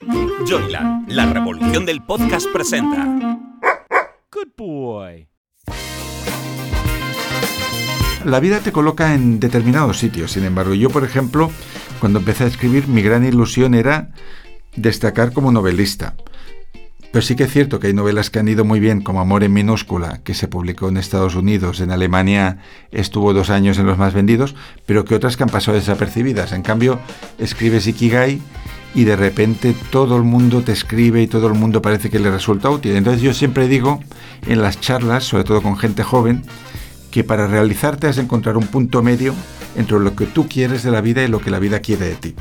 Joyland, la revolución del podcast presenta. Good boy. La vida te coloca en determinados sitios, sin embargo, yo, por ejemplo, cuando empecé a escribir, mi gran ilusión era destacar como novelista. Pero sí que es cierto que hay novelas que han ido muy bien, como Amor en minúscula, que se publicó en Estados Unidos, en Alemania estuvo dos años en los más vendidos, pero que otras que han pasado desapercibidas. En cambio, escribes Ikigai y de repente todo el mundo te escribe y todo el mundo parece que le resulta útil. Entonces yo siempre digo en las charlas, sobre todo con gente joven, que para realizarte has de encontrar un punto medio entre lo que tú quieres de la vida y lo que la vida quiere de ti.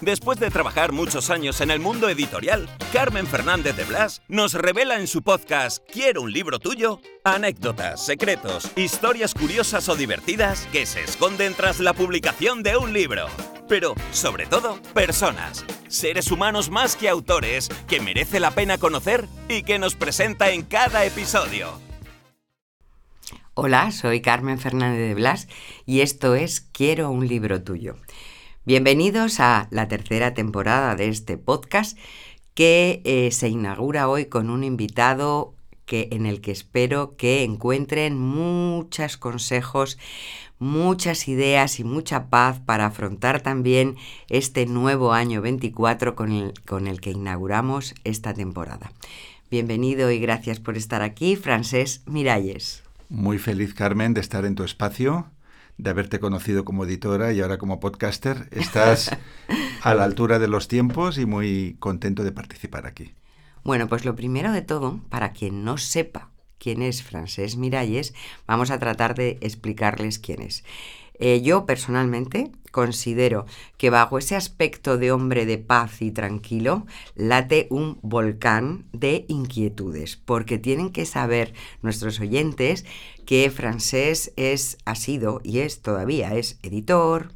Después de trabajar muchos años en el mundo editorial, Carmen Fernández de Blas nos revela en su podcast Quiero un libro tuyo anécdotas, secretos, historias curiosas o divertidas que se esconden tras la publicación de un libro. Pero, sobre todo, personas, seres humanos más que autores que merece la pena conocer y que nos presenta en cada episodio. Hola, soy Carmen Fernández de Blas y esto es Quiero un libro tuyo. Bienvenidos a la tercera temporada de este podcast que eh, se inaugura hoy con un invitado que, en el que espero que encuentren muchos consejos, muchas ideas y mucha paz para afrontar también este nuevo año 24 con el, con el que inauguramos esta temporada. Bienvenido y gracias por estar aquí, Francés Miralles. Muy feliz, Carmen, de estar en tu espacio de haberte conocido como editora y ahora como podcaster. Estás a la altura de los tiempos y muy contento de participar aquí. Bueno, pues lo primero de todo, para quien no sepa quién es Francés Miralles, vamos a tratar de explicarles quién es. Eh, yo personalmente considero que bajo ese aspecto de hombre de paz y tranquilo late un volcán de inquietudes, porque tienen que saber nuestros oyentes que Francés es, ha sido y es todavía, es editor,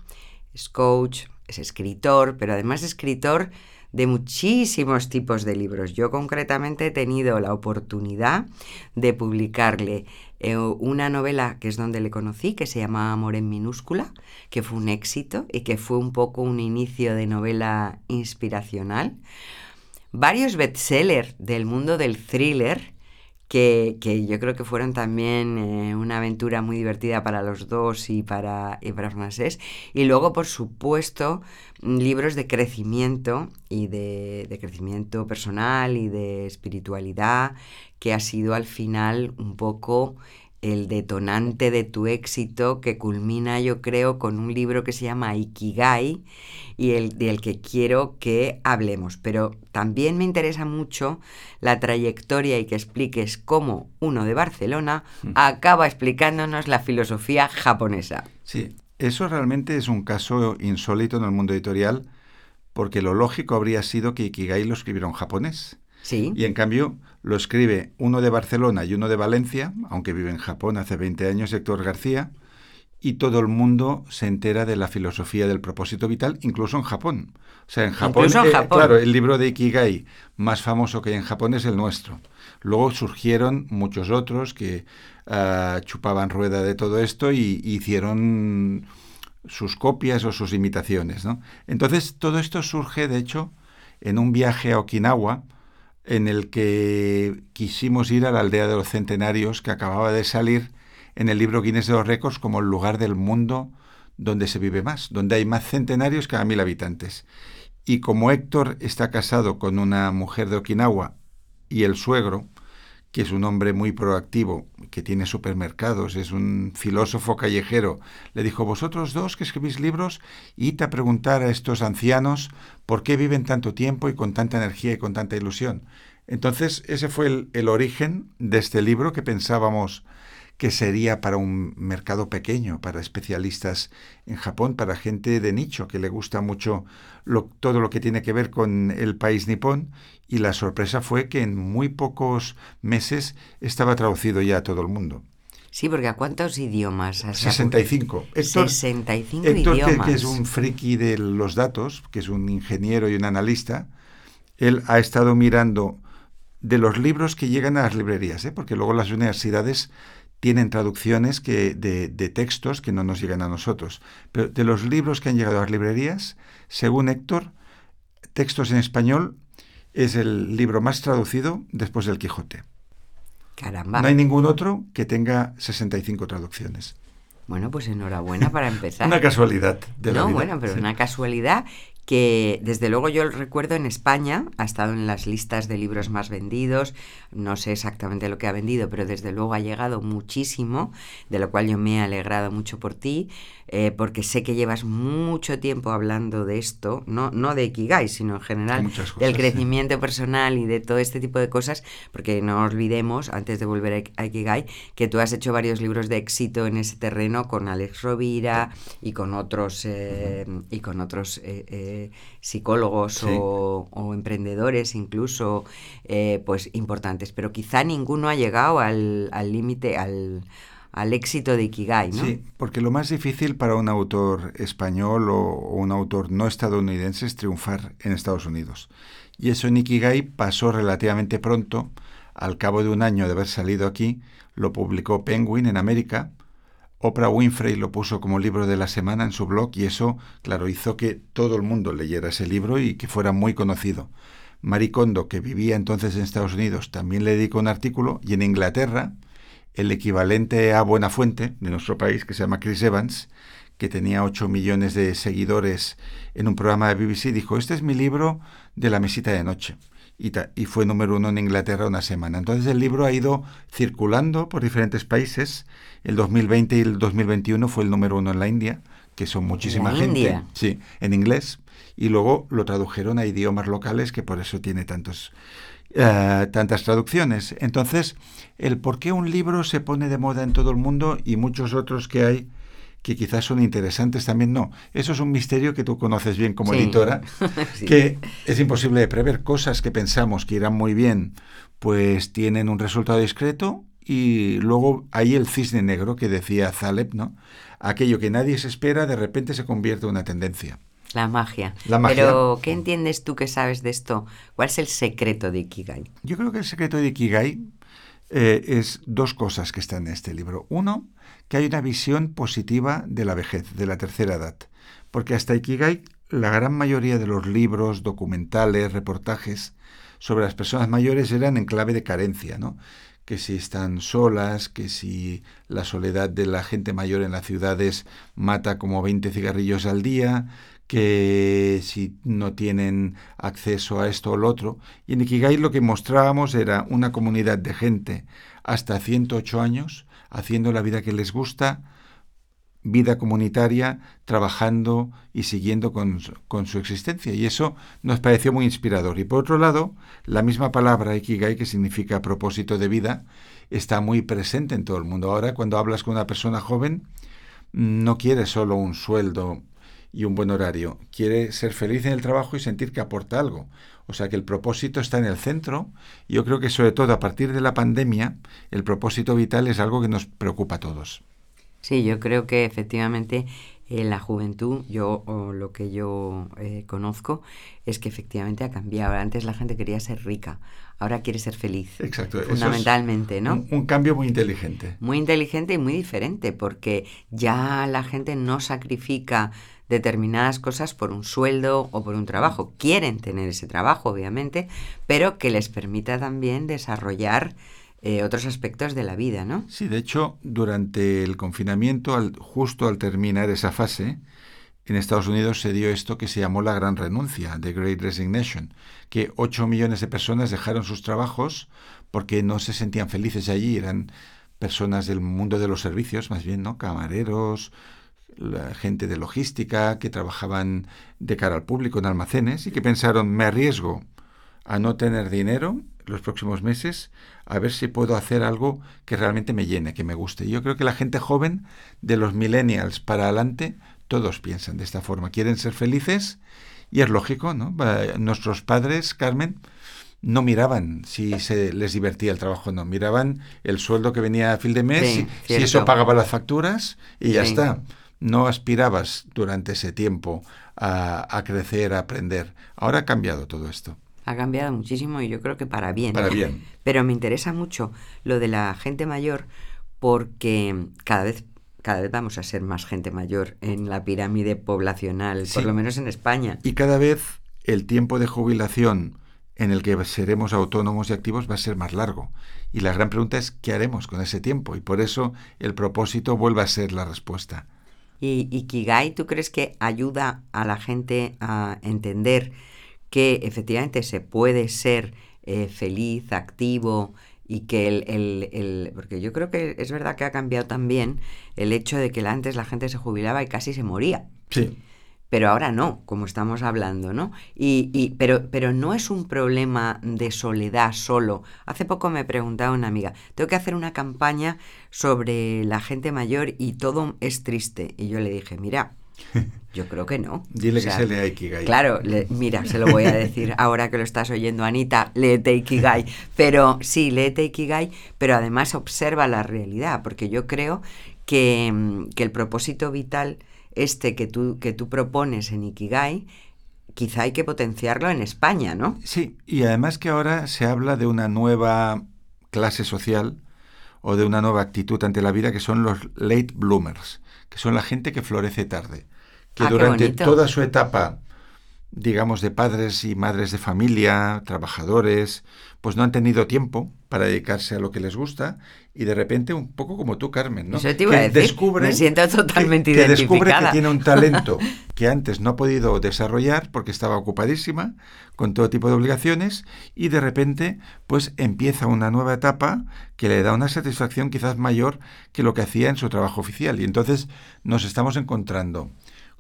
es coach, es escritor, pero además escritor de muchísimos tipos de libros. Yo concretamente he tenido la oportunidad de publicarle eh, una novela que es donde le conocí, que se llama Amor en minúscula, que fue un éxito y que fue un poco un inicio de novela inspiracional. Varios bestsellers del mundo del thriller que, yo creo que fueron también eh, una aventura muy divertida para los dos y para, y para Francés. Y luego, por supuesto, libros de crecimiento y de, de crecimiento personal y de espiritualidad, que ha sido al final un poco el detonante de tu éxito que culmina yo creo con un libro que se llama Ikigai y el del que quiero que hablemos. Pero también me interesa mucho la trayectoria y que expliques cómo uno de Barcelona mm. acaba explicándonos la filosofía japonesa. Sí, eso realmente es un caso insólito en el mundo editorial porque lo lógico habría sido que Ikigai lo escribiera en japonés. Y en cambio lo escribe uno de Barcelona y uno de Valencia, aunque vive en Japón hace 20 años, Héctor García, y todo el mundo se entera de la filosofía del propósito vital, incluso en Japón. O sea, en Japón, en eh, Japón. claro, el libro de Ikigai más famoso que hay en Japón es el nuestro. Luego surgieron muchos otros que ah, chupaban rueda de todo esto y, y hicieron sus copias o sus imitaciones. ¿no? Entonces, todo esto surge, de hecho, en un viaje a Okinawa, en el que quisimos ir a la aldea de los centenarios que acababa de salir en el libro Guinness de los Récords como el lugar del mundo donde se vive más, donde hay más centenarios cada mil habitantes. Y como Héctor está casado con una mujer de Okinawa y el suegro, que es un hombre muy proactivo, que tiene supermercados, es un filósofo callejero, le dijo, vosotros dos que escribís libros, id a preguntar a estos ancianos por qué viven tanto tiempo y con tanta energía y con tanta ilusión. Entonces, ese fue el, el origen de este libro que pensábamos que sería para un mercado pequeño, para especialistas en Japón, para gente de nicho que le gusta mucho todo lo que tiene que ver con el país nipón. Y la sorpresa fue que en muy pocos meses estaba traducido ya a todo el mundo. Sí, porque ¿a cuántos idiomas has 65. Héctor, 65 Héctor, idiomas. Que, que es un friki de los datos, que es un ingeniero y un analista, él ha estado mirando de los libros que llegan a las librerías, ¿eh? porque luego las universidades tienen traducciones que, de, de, textos que no nos llegan a nosotros. Pero de los libros que han llegado a las librerías, según Héctor, textos en español es el libro más traducido después del Quijote. Caramba. No hay ningún otro que tenga 65 traducciones. Bueno, pues enhorabuena para empezar. una casualidad de la no, vida. bueno, pero sí. una casualidad que desde luego yo recuerdo en España, ha estado en las listas de libros más vendidos, no sé exactamente lo que ha vendido, pero desde luego ha llegado muchísimo, de lo cual yo me he alegrado mucho por ti, eh, porque sé que llevas mucho tiempo hablando de esto, no, no de Ikigai, sino en general cosas, del sí. crecimiento personal y de todo este tipo de cosas, porque no olvidemos, antes de volver a Ikigai, que tú has hecho varios libros de éxito en ese terreno con Alex Rovira y con otros, eh, y con otros eh, eh, psicólogos Sí. o, o emprendedores incluso, pues importantes, pero quizá ninguno ha llegado al al límite, al, al éxito de Ikigai, ¿no? Sí, porque lo más difícil para un autor español o, un autor no estadounidense es triunfar en Estados Unidos. Y eso en Ikigai pasó relativamente pronto. Al cabo de un año de haber salido aquí, lo publicó Penguin en América. Oprah Winfrey lo puso como libro de la semana en su blog y eso, claro, hizo que todo el mundo leyera ese libro y que fuera muy conocido. Marie Kondo, que vivía entonces en Estados Unidos, también le dedicó un artículo y en Inglaterra el equivalente a Buenafuente de nuestro país, que se llama Chris Evans, que tenía 8 millones de seguidores en un programa de BBC, dijo, este es mi libro de la mesita de noche. Y, y fue número uno en Inglaterra una semana. Entonces el libro ha ido circulando por diferentes países. El 2020 y el 2021 fue el número uno en la India, que son muchísima la gente. India? Sí, en inglés. Y luego lo tradujeron a idiomas locales, que por eso tiene tantos, eh, tantas traducciones. Entonces, el por qué un libro se pone de moda en todo el mundo y muchos otros que hay que quizás son interesantes también no. Eso es un misterio que tú conoces bien como Sí. editora, Sí. que es imposible de prever. Cosas que pensamos que irán muy bien, pues tienen un resultado discreto y luego hay el cisne negro que decía Zaleb, ¿no? Aquello que nadie se espera de repente se convierte en una tendencia. La magia. La magia. Pero, ¿qué entiendes tú que sabes de esto? ¿Cuál es el secreto de Ikigai? Yo creo que el secreto de Ikigai eh, es dos cosas que están en este libro. Uno, que hay una visión positiva de la vejez, de la tercera edad. Porque hasta Ikigai, la gran mayoría de los libros, documentales, reportajes sobre las personas mayores eran en clave de carencia, ¿no? Que si están solas, que si la soledad de la gente mayor en las ciudades mata como 20 cigarrillos al día, que si no tienen acceso a esto o lo otro. Y en Ikigai lo que mostrábamos era una comunidad de gente hasta 108 años haciendo la vida que les gusta, vida comunitaria, trabajando y siguiendo con, con su existencia. Y eso nos pareció muy inspirador. Y por otro lado, la misma palabra Ikigai, que significa propósito de vida, está muy presente en todo el mundo. Ahora, cuando hablas con una persona joven, no quiere solo un sueldo y un buen horario, quiere ser feliz en el trabajo y sentir que aporta algo. O sea que el propósito está en el centro. Yo creo que sobre todo a partir de la pandemia, el propósito vital es algo que nos preocupa a todos. Sí, yo creo que efectivamente en la juventud, yo o lo que yo eh, conozco es que efectivamente ha cambiado. Antes la gente quería ser rica, ahora quiere ser feliz. Exacto. eso es Fundamentalmente, ¿no? Un, un cambio muy inteligente. Muy inteligente y muy diferente, porque ya la gente no sacrifica determinadas cosas por un sueldo o por un trabajo. Quieren tener ese trabajo, obviamente, pero que les permita también desarrollar eh, otros aspectos de la vida, ¿no? Sí, de hecho, durante el confinamiento, al- justo al terminar esa fase, en Estados Unidos se dio esto que se llamó la gran renuncia, The Great Resignation, que 8 millones de personas dejaron sus trabajos porque no se sentían felices allí, eran personas del mundo de los servicios, más bien, ¿no? Camareros, la gente de logística que trabajaban de cara al público en almacenes y que pensaron, me arriesgo a no tener dinero los próximos meses, a ver si puedo hacer algo que realmente me llene, que me guste. Yo creo que la gente joven, de los millennials para adelante, todos piensan de esta forma. Quieren ser felices y es lógico, ¿no? Nuestros padres, Carmen, no miraban si se les divertía el trabajo o no, miraban el sueldo que venía a fin de mes, Sí, si- eso pagaba las facturas y ya está. No aspirabas durante ese tiempo a, a crecer, a aprender. Ahora ha cambiado todo esto. Ha cambiado muchísimo y yo creo que para bien. Para bien. Pero me interesa mucho lo de la gente mayor porque cada vez cada vez vamos a ser más gente mayor en la pirámide poblacional, por lo menos en España. Y cada vez el tiempo de jubilación en el que seremos autónomos y activos va a ser más largo. Y la gran pregunta es qué haremos con ese tiempo. Y por eso el propósito vuelve a ser la respuesta. Y Ikigai, ¿tú crees que ayuda a la gente a entender que efectivamente se puede ser eh, feliz, activo y que el, el- el- Porque yo creo que es verdad que ha cambiado también el hecho de que antes la gente se jubilaba y casi se moría. Sí. Pero ahora no, como estamos hablando, ¿no? Y, y- pero, pero no es un problema de soledad solo. Hace poco me preguntaba una amiga, tengo que hacer una campaña sobre la gente mayor y todo es triste. Y yo le dije, mira, yo creo que no. Dile O sea, que se lea Ikigai. Claro, le- mira, se lo voy a decir ahora que lo estás oyendo, Anita, léete Ikigai. Pero sí, léete Ikigai, pero además observa la realidad, porque yo creo que, mm, que el propósito vital, este que tú, que tú propones en Ikigai, quizá hay que potenciarlo en España, ¿no? Sí, y además que ahora se habla de una nueva clase social o de una nueva actitud ante la vida que son los late bloomers, que son la gente que florece tarde, que Ah, durante toda su etapa, digamos, de padres y madres de familia, trabajadores, pues no han tenido tiempo para dedicarse a lo que les gusta y de repente un poco como tú, Carmen, ¿no? Eso te iba a Que decir, descubre me siento totalmente que, que descubre que tiene un talento que antes no ha podido desarrollar porque estaba ocupadísima con todo tipo de obligaciones y de repente pues empieza una nueva etapa que le da una satisfacción quizás mayor que lo que hacía en su trabajo oficial. Y entonces nos estamos encontrando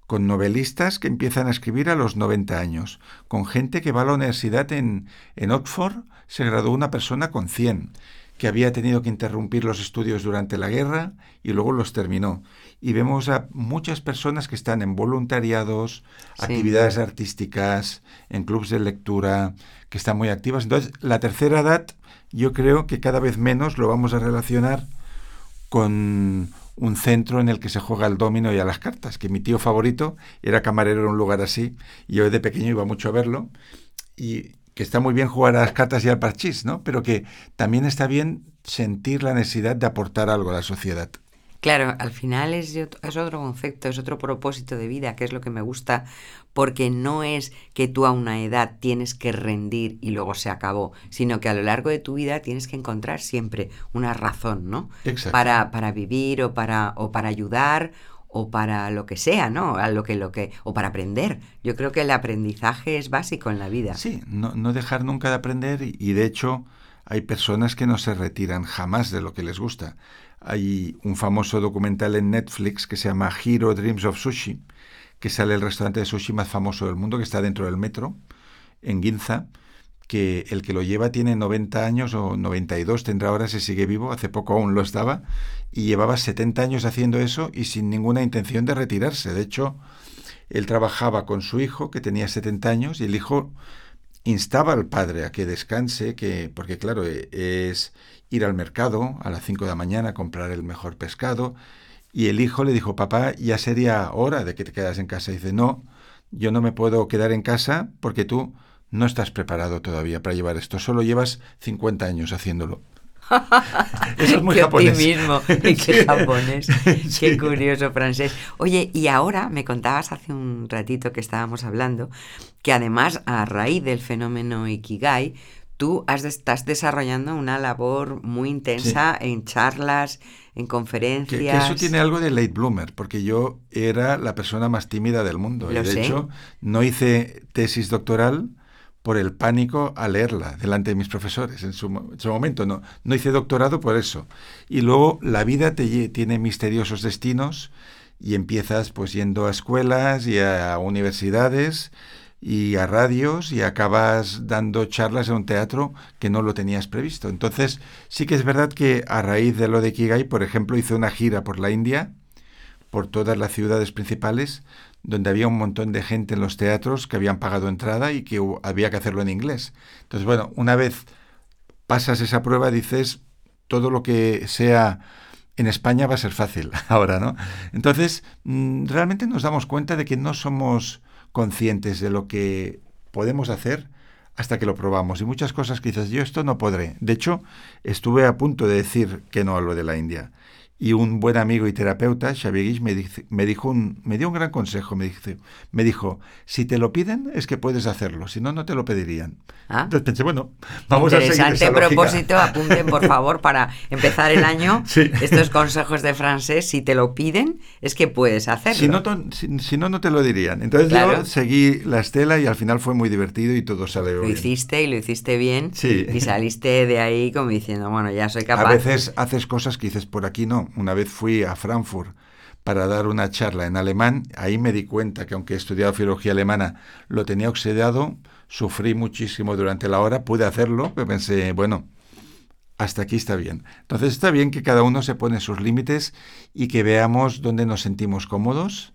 con novelistas que empiezan a escribir a los 90 años, con gente que va a la universidad en, en Oxford, se graduó una persona con 100, que había tenido que interrumpir los estudios durante la guerra y luego los terminó. Y vemos a muchas personas que están en voluntariados, Sí. actividades artísticas, en clubes de lectura, que están muy activas. Entonces, la tercera edad, yo creo que cada vez menos lo vamos a relacionar con un centro en el que se juega al domino y a las cartas, que mi tío favorito era camarero en un lugar así, y yo de pequeño iba mucho a verlo, y que está muy bien jugar a las cartas y al parchís, ¿no? Pero que también está bien sentir la necesidad de aportar algo a la sociedad. Claro, al final es, es otro concepto, es otro propósito de vida, que es lo que me gusta, porque no es que tú a una edad tienes que rendir y luego se acabó, sino que a lo largo de tu vida tienes que encontrar siempre una razón, ¿no? Exacto. Para, para vivir o para, o para ayudar o para lo que sea, ¿no? A lo que, lo que, o para aprender. Yo creo que el aprendizaje es básico en la vida. Sí, no, no dejar nunca de aprender y, y de hecho hay personas que no se retiran jamás de lo que les gusta. Hay un famoso documental en Netflix que se llama Hero Dreams of Sushi, que sale el restaurante de sushi más famoso del mundo, que está dentro del metro, en Ginza, que el que lo lleva tiene 90 años o 92, tendrá ahora si sigue vivo, hace poco aún lo estaba, y llevaba 70 años haciendo eso y sin ninguna intención de retirarse. De hecho, él trabajaba con su hijo, que tenía 70 años, y el hijo instaba al padre a que descanse, que porque claro, e- es ir al mercado a las 5 de la mañana a comprar el mejor pescado, y el hijo le dijo, papá, ya sería hora de que te quedas en casa. Y dice, no, yo no me puedo quedar en casa porque tú no estás preparado todavía para llevar esto, solo llevas 50 años haciéndolo. Eso es muy qué japonés. optimismo y qué Sí. japonés. Sí. Qué curioso francés. Oye, y ahora me contabas hace un ratito que estábamos hablando que además a raíz del fenómeno Ikigai, tú has estás desarrollando una labor muy intensa en charlas, en conferencias. que eso tiene algo de late bloomer, porque yo era la persona más tímida del mundo. y de sé. hecho, no hice tesis doctoral por el pánico a leerla delante de mis profesores en su, mo- en su momento. No, no hice doctorado por eso. Y luego la vida te tiene misteriosos destinos y empiezas pues yendo a escuelas y a universidades y a radios y acabas dando charlas en un teatro que no lo tenías previsto. Entonces, sí que es verdad que a raíz de lo de Kigai, por ejemplo, hice una gira por la India, por todas las ciudades principales, donde había un montón de gente en los teatros que habían pagado entrada y que había que hacerlo en inglés. Entonces, bueno, una vez pasas esa prueba, dices, todo lo que sea en España va a ser fácil ahora, ¿no? Entonces, mm, realmente nos damos cuenta de que no somos conscientes de lo que podemos hacer hasta que lo probamos. Y muchas cosas que dices, yo esto no podré. De hecho, estuve a punto de decir que no a lo de la India. Y un buen amigo y terapeuta, Xavier Guix, me, dice- me, dijo un, me dio un gran consejo. Me, dice, me dijo, si te lo piden es que puedes hacerlo, si no, no te lo pedirían. Ah. Entonces pensé, bueno, vamos a seguir Interesante lógica. propósito, apunten por favor para empezar el año Sí. estos consejos de francés, si te lo piden, es que puedes hacerlo. Si no, si, si no, no te lo dirían. Entonces Claro. yo seguí la estela y al final fue muy divertido y todo salió Lo bien. hiciste y lo hiciste bien Sí. y saliste de ahí como diciendo, bueno, ya soy capaz. A veces haces cosas que dices por aquí no. Una vez fui a Frankfurt para dar una charla en alemán. Ahí me di cuenta que aunque he estudiado filología alemana, lo tenía oxidado. Sufrí muchísimo durante la hora. Pude hacerlo, pero pensé, bueno, hasta aquí está bien. Entonces está bien que cada uno se pone sus límites y que veamos dónde nos sentimos cómodos,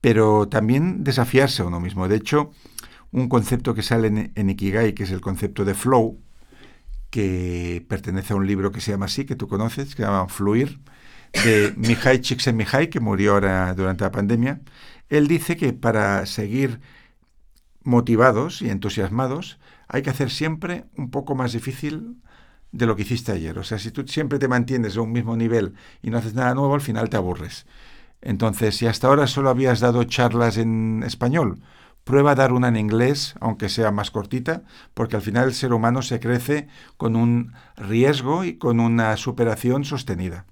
pero también desafiarse a uno mismo. De hecho, un concepto que sale en, en Ikigai, que es el concepto de flow, que pertenece a un libro que se llama así, que tú conoces, que se llama Fluir, de Mihai Csikszentmihalyi, que murió ahora durante la pandemia. Él dice que para seguir motivados y entusiasmados hay que hacer siempre un poco más difícil de lo que hiciste ayer. O sea, si tú siempre te mantienes a un mismo nivel y no haces nada nuevo, al final te aburres. Entonces, si hasta ahora solo habías dado charlas en español, prueba a dar una en inglés, aunque sea más cortita, porque al final el ser humano se crece con un riesgo y con una superación sostenida.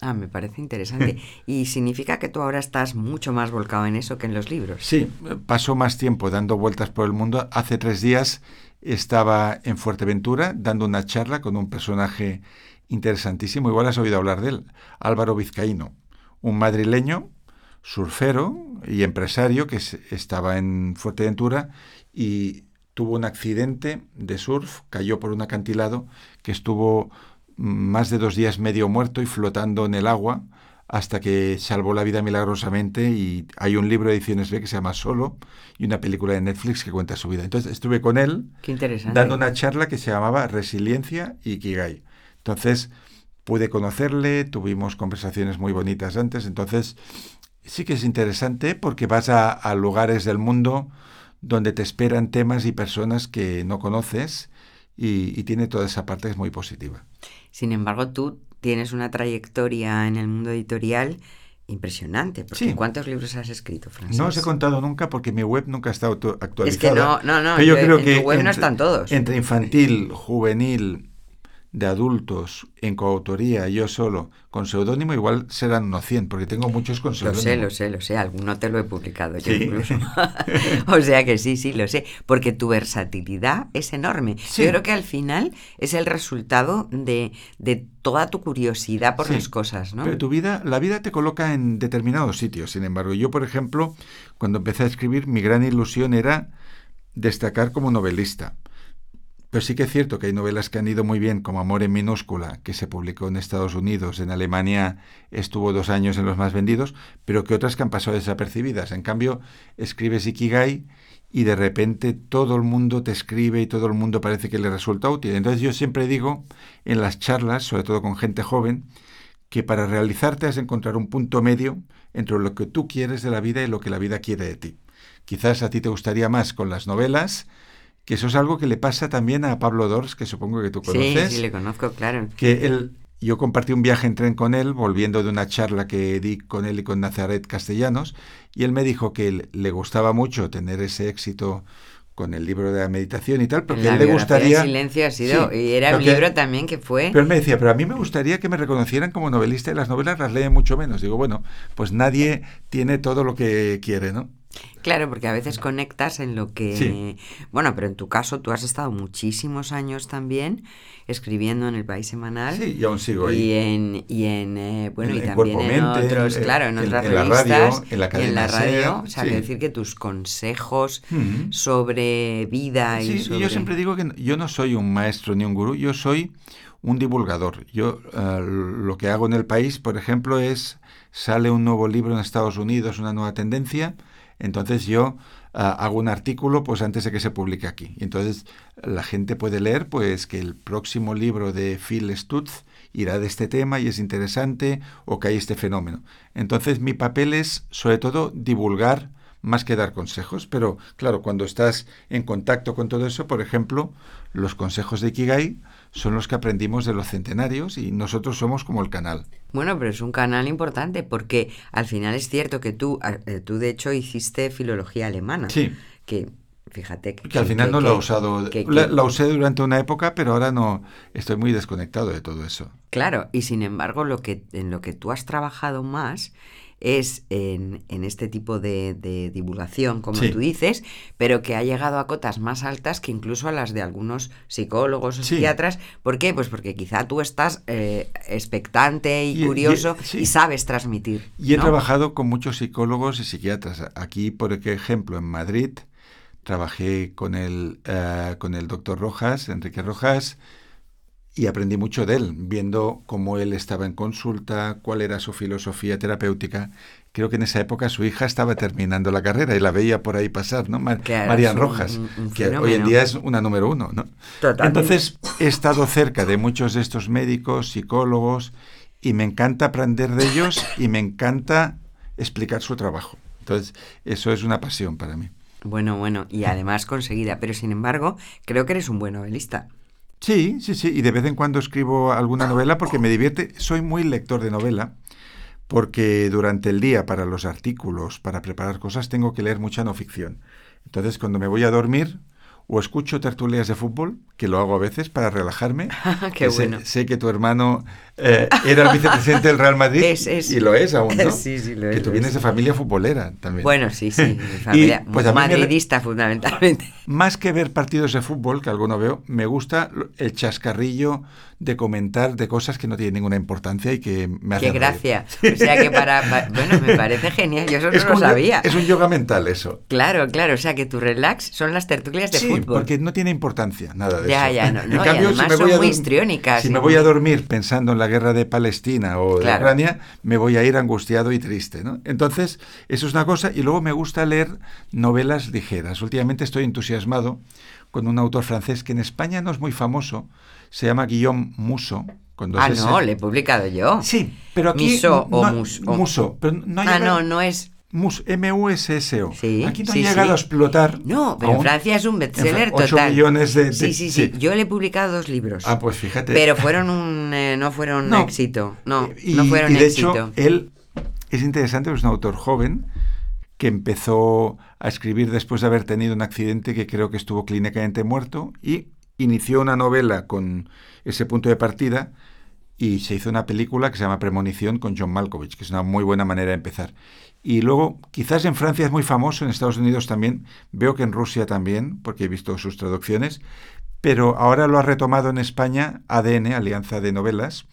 Ah, me parece interesante. y significa que tú ahora estás mucho más volcado en eso que en los libros. Sí, paso más tiempo dando vueltas por el mundo. Hace tres días estaba en Fuerteventura dando una charla con un personaje interesantísimo. Igual has oído hablar de él, Álvaro Vizcaíno, un madrileño, surfero y empresario que estaba en Fuerteventura y tuvo un accidente de surf, cayó por un acantilado que estuvo más de dos días medio muerto y flotando en el agua hasta que salvó la vida milagrosamente y hay un libro de ediciones B que se llama Solo y una película de Netflix que cuenta su vida. Entonces estuve con él dando una charla que se llamaba Resiliencia y Ikigai. Entonces pude conocerle, tuvimos conversaciones muy bonitas antes, entonces sí que es interesante porque vas a, a lugares del mundo donde te esperan temas y personas que no conoces y, y tiene toda esa parte que es muy positiva. Sin embargo, tú tienes una trayectoria en el mundo editorial impresionante. Porque Sí. ¿Cuántos libros has escrito, Francis? No os he contado nunca porque mi web nunca está auto- actualizada. Es que no, no, no. Pero yo yo- creo en que tu web no están todos. Entre infantil, juvenil, de adultos, en coautoría, yo solo, con seudónimo, igual serán unos 100, porque tengo muchos con Lo seudónimo. sé, lo sé, lo sé. Alguno te lo he publicado yo Sí. incluso. o sea que sí, sí, lo sé. Porque tu versatilidad es enorme. Sí. Yo creo que al final es el resultado de, de toda tu curiosidad por Sí, las cosas, ¿no? Pero tu vida, la vida te coloca en determinados sitios. Sin embargo, yo, por ejemplo, cuando empecé a escribir, mi gran ilusión era destacar como novelista. Pero sí que es cierto que hay novelas que han ido muy bien, como Amor en minúscula, que se publicó en Estados Unidos, en Alemania estuvo dos años en los más vendidos, pero que otras que han pasado desapercibidas. En cambio, escribes Ikigai y de repente todo el mundo te escribe y todo el mundo parece que le resulta útil. Entonces yo siempre digo en las charlas, sobre todo con gente joven, que para realizarte has de encontrar un punto medio entre lo que tú quieres de la vida y lo que la vida quiere de ti. Quizás a ti te gustaría más con las novelas, que eso es algo que le pasa también a Pablo Dors, que supongo que tú sí, conoces. sí, le conozco, claro. Que él, yo compartí un viaje en tren con él, volviendo de una charla que di con él y con Nazaret Castellanos, y él me dijo que le gustaba mucho tener ese éxito con el libro de la meditación y tal, porque la a él le gustaría... del silencio ha sido, Sí, y era un libro también que fue... Pero él me decía, pero a mí me gustaría que me reconocieran como novelista y las novelas las leen mucho menos. Digo, bueno, pues nadie tiene todo lo que quiere, ¿no? Claro, porque a veces conectas en lo que... Sí. Bueno, pero en tu caso tú has estado muchísimos años también escribiendo en el País Semanal. Sí, y aún sigo Y ahí. en, y en eh, bueno, En- y también en otros, claro, en en- otras en la revistas. radio, en la y cadena en la radio. SER, o sea, sí. quiero decir que tus consejos Ujú. sobre vida y y sobre... yo siempre digo que yo no soy un maestro ni un gurú, yo soy un divulgador. Yo eh, lo que hago en el país, por ejemplo, es sale un nuevo libro en Estados Unidos, una nueva tendencia, entonces yo ah, hago un artículo pues antes de que se publique aquí. Y entonces la gente puede leer pues que el próximo libro de Phil Stutz irá de este tema y es interesante o que hay este fenómeno. Entonces mi papel es sobre todo divulgar más que dar consejos. Pero claro, cuando estás en contacto con todo eso, por ejemplo, los consejos de Ikigai son los que aprendimos de los centenarios y nosotros somos como el canal. Bueno, pero es un canal importante porque al final es cierto que tú, eh, tú de hecho hiciste filología alemana. Sí. Que fíjate que, al final no lo he usado. la, usé durante una época, pero ahora no estoy muy desconectado de todo eso. Claro, y sin embargo, lo que, en lo que tú has trabajado más es en, este tipo de, divulgación, como tú dices, pero que ha llegado a cotas más altas que incluso a las de algunos psicólogos o psiquiatras. ¿Por qué? Pues porque quizá tú estás eh, expectante y, curioso y, sabes transmitir. Y he trabajado con muchos psicólogos y psiquiatras. Aquí, por ejemplo, en Madrid, trabajé con el, eh, con el doctor Rojas, Enrique Rojas, y aprendí mucho de él, viendo cómo él estaba en consulta, cuál era su filosofía terapéutica. Creo que en esa época su hija estaba terminando la carrera y la veía por ahí pasar, ¿no? Marian Rojas, que hoy en día es una número uno, ¿no? Entonces he estado cerca de muchos de estos médicos, psicólogos, y me encanta aprender de ellos y me encanta explicar su trabajo. Entonces, eso es una pasión para mí. Bueno, bueno, y además conseguida, pero sin embargo, creo que eres un buen novelista. Sí, sí, sí, y de vez en cuando escribo alguna novela porque me divierte. Soy muy lector de novela porque durante el día para los artículos, para preparar cosas, tengo que leer mucha no ficción. Entonces, cuando me voy a dormir, o escucho tertulias de fútbol, que lo hago a veces para relajarme. Qué bueno. Sé, que tu hermano eh, era el vicepresidente del Real Madrid y lo es aún, ¿no? Sí, sí, lo es. Que tú vienes de familia futbolera también. Bueno, sí, sí, familia pues madridista fundamentalmente. Más que ver partidos de fútbol, que alguno veo, me gusta el chascarrillo de comentar de cosas que no tienen ninguna importancia y que me hacen Qué gracia. O sea que para, Bueno, me parece genial, yo eso no lo sabía. Es un yoga mental eso. Claro, claro, o sea que tu relax son las tertulias de sí, porque no tiene importancia nada de ya, eso. Ya, no, en cambio, si me voy son muy histriónicas. Si me voy a dormir pensando en la guerra de Palestina o de Ucrania, me voy a ir angustiado y triste, ¿no? Entonces, eso es una cosa y luego me gusta leer novelas ligeras. Últimamente estoy entusiasmado con un autor francés que en España no es muy famoso, se llama Guillaume Musso. ah, no, le he publicado yo. Sí, pero aquí... Miso o Muso. Pero no ah, no, no es... M-U-S-S-O. aquí no ha llegado a explotar. No, pero en Francia es un bestseller total. millones de, sí, sí, sí, Yo le he publicado dos libros. Ah, pues fíjate. Pero fueron un, eh, no fueron un éxito. No, no fueron y de éxito. hecho, él es interesante, es un autor joven que empezó a escribir después de haber tenido un accidente que creo que estuvo clínicamente muerto y inició una novela con ese punto de partida y se hizo una película que se llama Premonición con John Malkovich, que es una muy buena manera de empezar. Y luego, quizás en Francia es muy famoso, en Estados Unidos también, veo que en Rusia también, porque he visto sus traducciones, pero ahora lo ha retomado en España ADN, Alianza de Novelas,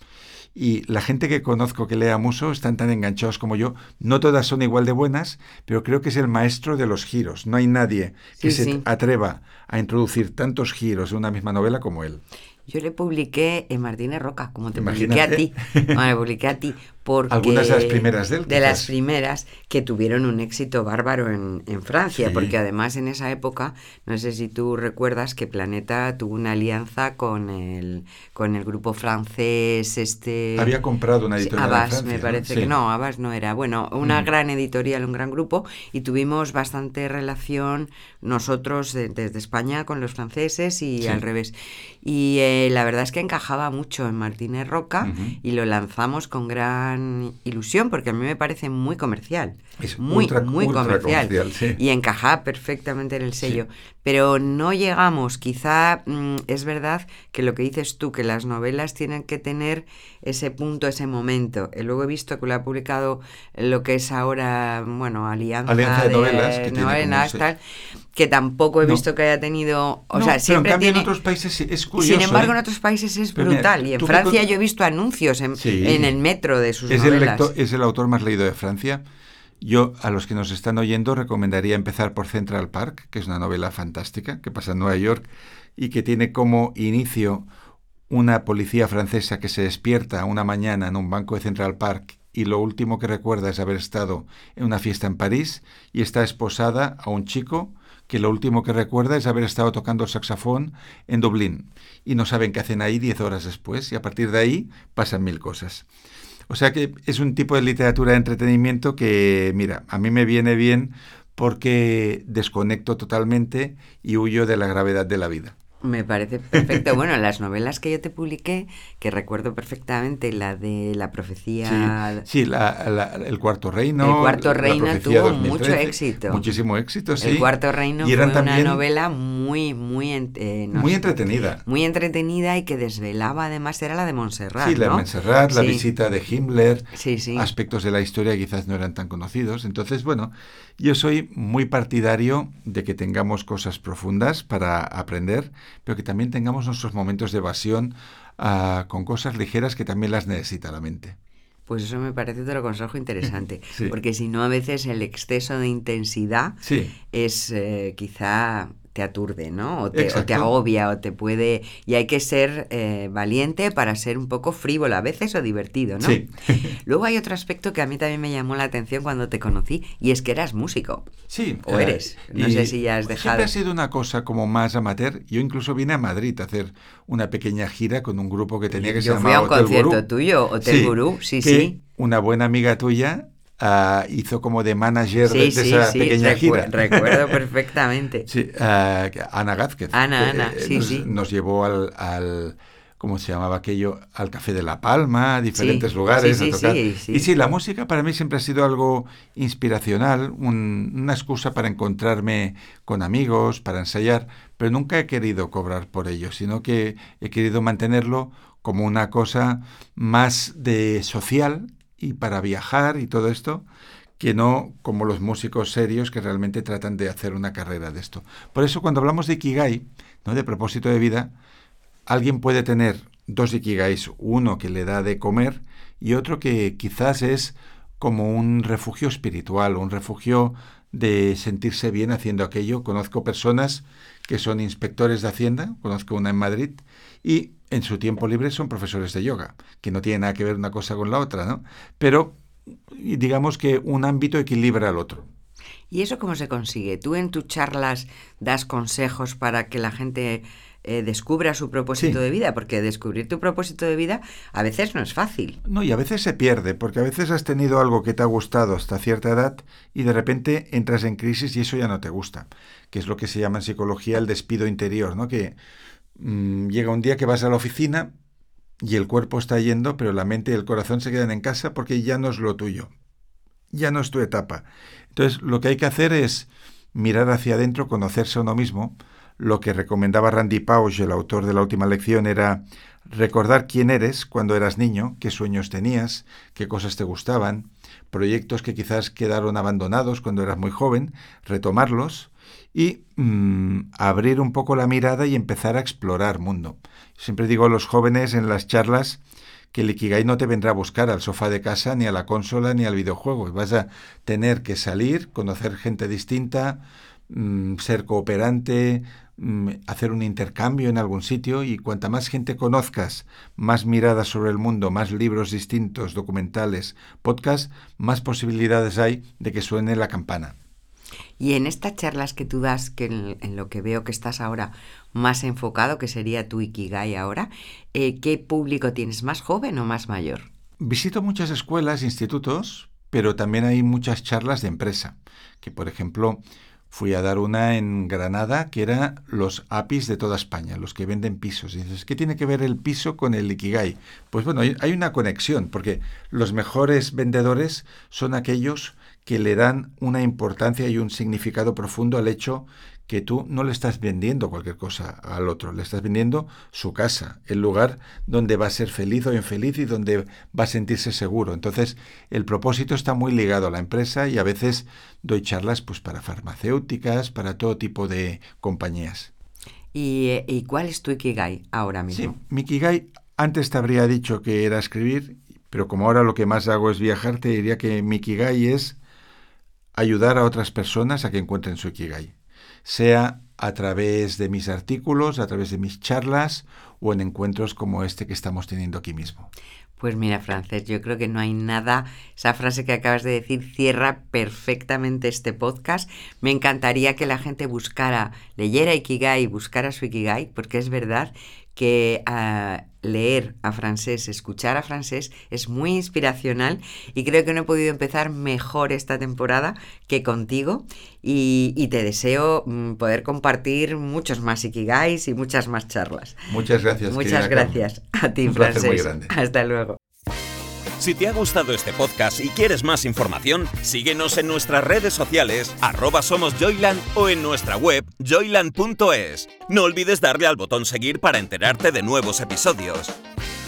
y la gente que conozco que lea Muso están tan enganchados como yo. No todas son igual de buenas, pero creo que es el maestro de los giros. No hay nadie que se atreva a introducir tantos giros en una misma novela como él. Yo le publiqué en Martínez Roca, como te publiqué a ti. Le publiqué a ti. Porque Algunas de las primeras de él. De las primeras que tuvieron un éxito bárbaro en, en Francia, porque además en esa época, no sé si tú recuerdas que Planeta tuvo una alianza con el, con el grupo francés. este Había comprado una editorial. Abbas, me parece que no, Abbas no era. Bueno, una mm. gran editorial, un gran grupo, y tuvimos bastante relación nosotros desde España con los franceses y al revés. Y eh, la verdad es que encajaba mucho en Martínez Roca y lo lanzamos con gran ilusión porque a mí me parece muy comercial. Es muy, muy comercial. Y encaja perfectamente en el sello. Pero no llegamos, quizá mm, es verdad que lo que dices tú, que las novelas tienen que tener ese punto, ese momento. Y luego he visto que lo ha publicado lo que es ahora, bueno, Alianza, de, Novelas, que, novelas, tal, que tampoco he visto que haya tenido... O sea, siempre en otros países es curioso. Sin embargo, en ¿eh? otros países es brutal. y en Francia yo he visto anuncios en, en, el metro de sus es novelas. El es el autor más leído de Francia. Yo, a los que nos están oyendo, recomendaría empezar por Central Park, que es una novela fantástica que pasa en Nueva York y que tiene como inicio una policía francesa que se despierta una mañana en un banco de Central Park y lo último que recuerda es haber estado en una fiesta en París y está esposada a un chico que lo último que recuerda es haber estado tocando saxofón en Dublín y no saben qué hacen ahí diez horas después y a partir de ahí pasan mil cosas. O sea que es un tipo de literatura de entretenimiento que, mira, a mí me viene bien porque desconecto totalmente y huyo de la gravedad de la vida. Me parece perfecto. Bueno, las novelas que yo te publiqué, que recuerdo perfectamente, la de la profecía... Sí, sí la, la, el Cuarto Reino. El Cuarto Reino tuvo 2013, mucho éxito. Muchísimo éxito, sí. El Cuarto Reino y fue una novela muy, muy... Eh, no muy sé, entretenida. Muy entretenida y que desvelaba, además, era la de Montserrat, Sí, la de Montserrat, sí. la visita de Himmler, sí, sí. aspectos de la historia que quizás no eran tan conocidos. Entonces, bueno, yo soy muy partidario de que tengamos cosas profundas para aprender, pero que también tengamos nuestros momentos de evasión uh, con cosas ligeras que también las necesita la mente. Pues eso me parece otro consejo interesante, Sí. porque si no a veces el exceso de intensidad Sí. es eh, quizá te aturde, ¿no? O te, o te, Exacto. agobia o te puede... Y hay que ser eh, valiente para ser un poco frívola a veces o divertido, ¿no? Sí. Luego hay otro aspecto que a mí también me llamó la atención cuando te conocí y es que eras músico. Sí. O eh, eres. No sé si ya has dejado. Siempre ha sido una cosa como más amateur. Yo incluso vine a Madrid a hacer una pequeña gira con un grupo que tenía que se Yo fui a un Hotel concierto Gurú. tuyo, Hotel Sí, Gurú, sí, que sí. Una buena amiga tuya ah, hizo como de manager de, Sí, de sí, esa sí, pequeña recu- gira. recuerdo perfectamente. Sí, ah, Ana Gázquez. Ana, Ana, eh, sí, nos, sí. nos llevó al, al- ¿cómo se llamaba aquello? Al Café de La Palma, a diferentes Sí, lugares sí, a sí, tocar. sí, sí. Y sí, la música para mí siempre ha sido algo inspiracional, un- una excusa para encontrarme con amigos, para ensayar, pero nunca he querido cobrar por ello, sino que he querido mantenerlo como una cosa más de social y para viajar y todo esto, que no como los músicos serios que realmente tratan de hacer una carrera de esto. Por eso cuando hablamos de Ikigai, ¿no? de propósito de vida, alguien puede tener dos Ikigais, uno que le da de comer y otro que quizás es como un refugio espiritual, un refugio de sentirse bien haciendo aquello. Conozco personas que son inspectores de Hacienda, conozco una en Madrid, y en su tiempo libre son profesores de yoga, que no tiene nada que ver una cosa con la otra, ¿no? Pero digamos que un ámbito equilibra al otro. ¿Y eso cómo se consigue? ¿Tú en tus charlas das consejos para que la gente eh, descubra su propósito Sí. de vida? Porque descubrir tu propósito de vida a veces no es fácil. No, y a veces se pierde, porque a veces has tenido algo que te ha gustado hasta cierta edad y de repente entras en crisis y eso ya no te gusta, que es lo que se llama en psicología el despido interior, ¿no? Que mm, llega un día que vas a la oficina y el cuerpo está yendo, pero la mente y el corazón se quedan en casa porque ya no es lo tuyo, ya no es tu etapa. Entonces, lo que hay que hacer es mirar hacia adentro, conocerse a uno mismo. Lo que recomendaba Randy Pausch, el autor de la última lección, era recordar quién eres cuando eras niño, qué sueños tenías, qué cosas te gustaban, proyectos que quizás quedaron abandonados cuando eras muy joven, retomarlos y mm, abrir un poco la mirada y empezar a explorar mundo. Siempre digo a los jóvenes en las charlas que el Ikigai no te vendrá a buscar al sofá de casa, ni a la consola, ni al videojuego. Vas a tener que salir, conocer gente distinta, mm, ser cooperante, mm, hacer un intercambio en algún sitio y cuanta más gente conozcas, más miradas sobre el mundo, más libros distintos, documentales, podcasts, más posibilidades hay de que suene la campana. Y en estas charlas que tú das, que en, lo que veo que estás ahora más enfocado, que sería tu Ikigai ahora, eh, ¿qué público tienes? ¿Más joven o más mayor? Visito muchas escuelas, institutos, pero también hay muchas charlas de empresa, que por ejemplo fui a dar una en Granada que era los APIs de toda España, los que venden pisos. Y dices, ¿qué tiene que ver el piso con el Ikigai? Pues bueno, hay una conexión, porque los mejores vendedores son aquellos que le dan una importancia y un significado profundo al hecho que tú no le estás vendiendo cualquier cosa al otro, le estás vendiendo su casa, el lugar donde va a ser feliz o infeliz y donde va a sentirse seguro. Entonces, el propósito está muy ligado a la empresa y a veces doy charlas pues para farmacéuticas, para todo tipo de compañías. ¿Y, eh, ¿y cuál es tu Ikigai ahora Sí, mismo? mi Ikigai antes te habría dicho que era escribir, pero como ahora lo que más hago es viajar, te diría que mi Ikigai es ayudar a otras personas a que encuentren su Ikigai, sea a través de mis artículos, a través de mis charlas o en encuentros como este que estamos teniendo aquí mismo. Pues mira, Frances, yo creo que no hay nada, esa frase que acabas de decir cierra perfectamente este podcast. Me encantaría que la gente buscara, leyera Ikigai, buscara su Ikigai, porque es verdad que ah, leer a francés, escuchar a francés es muy inspiracional y creo que no he podido empezar mejor esta temporada que contigo y, te deseo mm, poder compartir muchos más Ikigais y muchas más charlas. Muchas gracias. Muchas gracias a ti, Un Francés. muy grande. Hasta luego. Si te ha gustado este podcast y quieres más información, síguenos en nuestras redes sociales, arroba somos Joyland o en nuestra web joyland.es. No olvides darle al botón seguir para enterarte de nuevos episodios.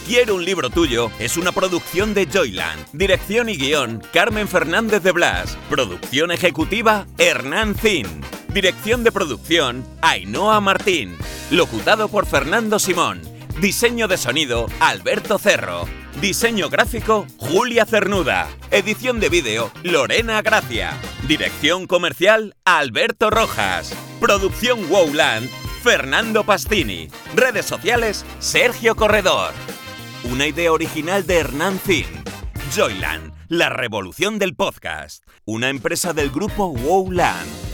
Quiero un libro tuyo es una producción de Joyland. Dirección y guion, Carmen Fernández de Blas. Producción ejecutiva, Hernán Zin. Dirección de producción, Ainhoa Martín. Locutado por Fernando Simón. Diseño de sonido, Alberto Cerro. Diseño gráfico, Julia Cernuda. Edición de vídeo, Lorena Gracia. Dirección comercial, Alberto Rojas. Producción Wowland, Fernando Pastini. Redes sociales, Sergio Corredor. Una idea original de Hernán Zin. Joyland, la revolución del podcast. Una empresa del grupo Wowland.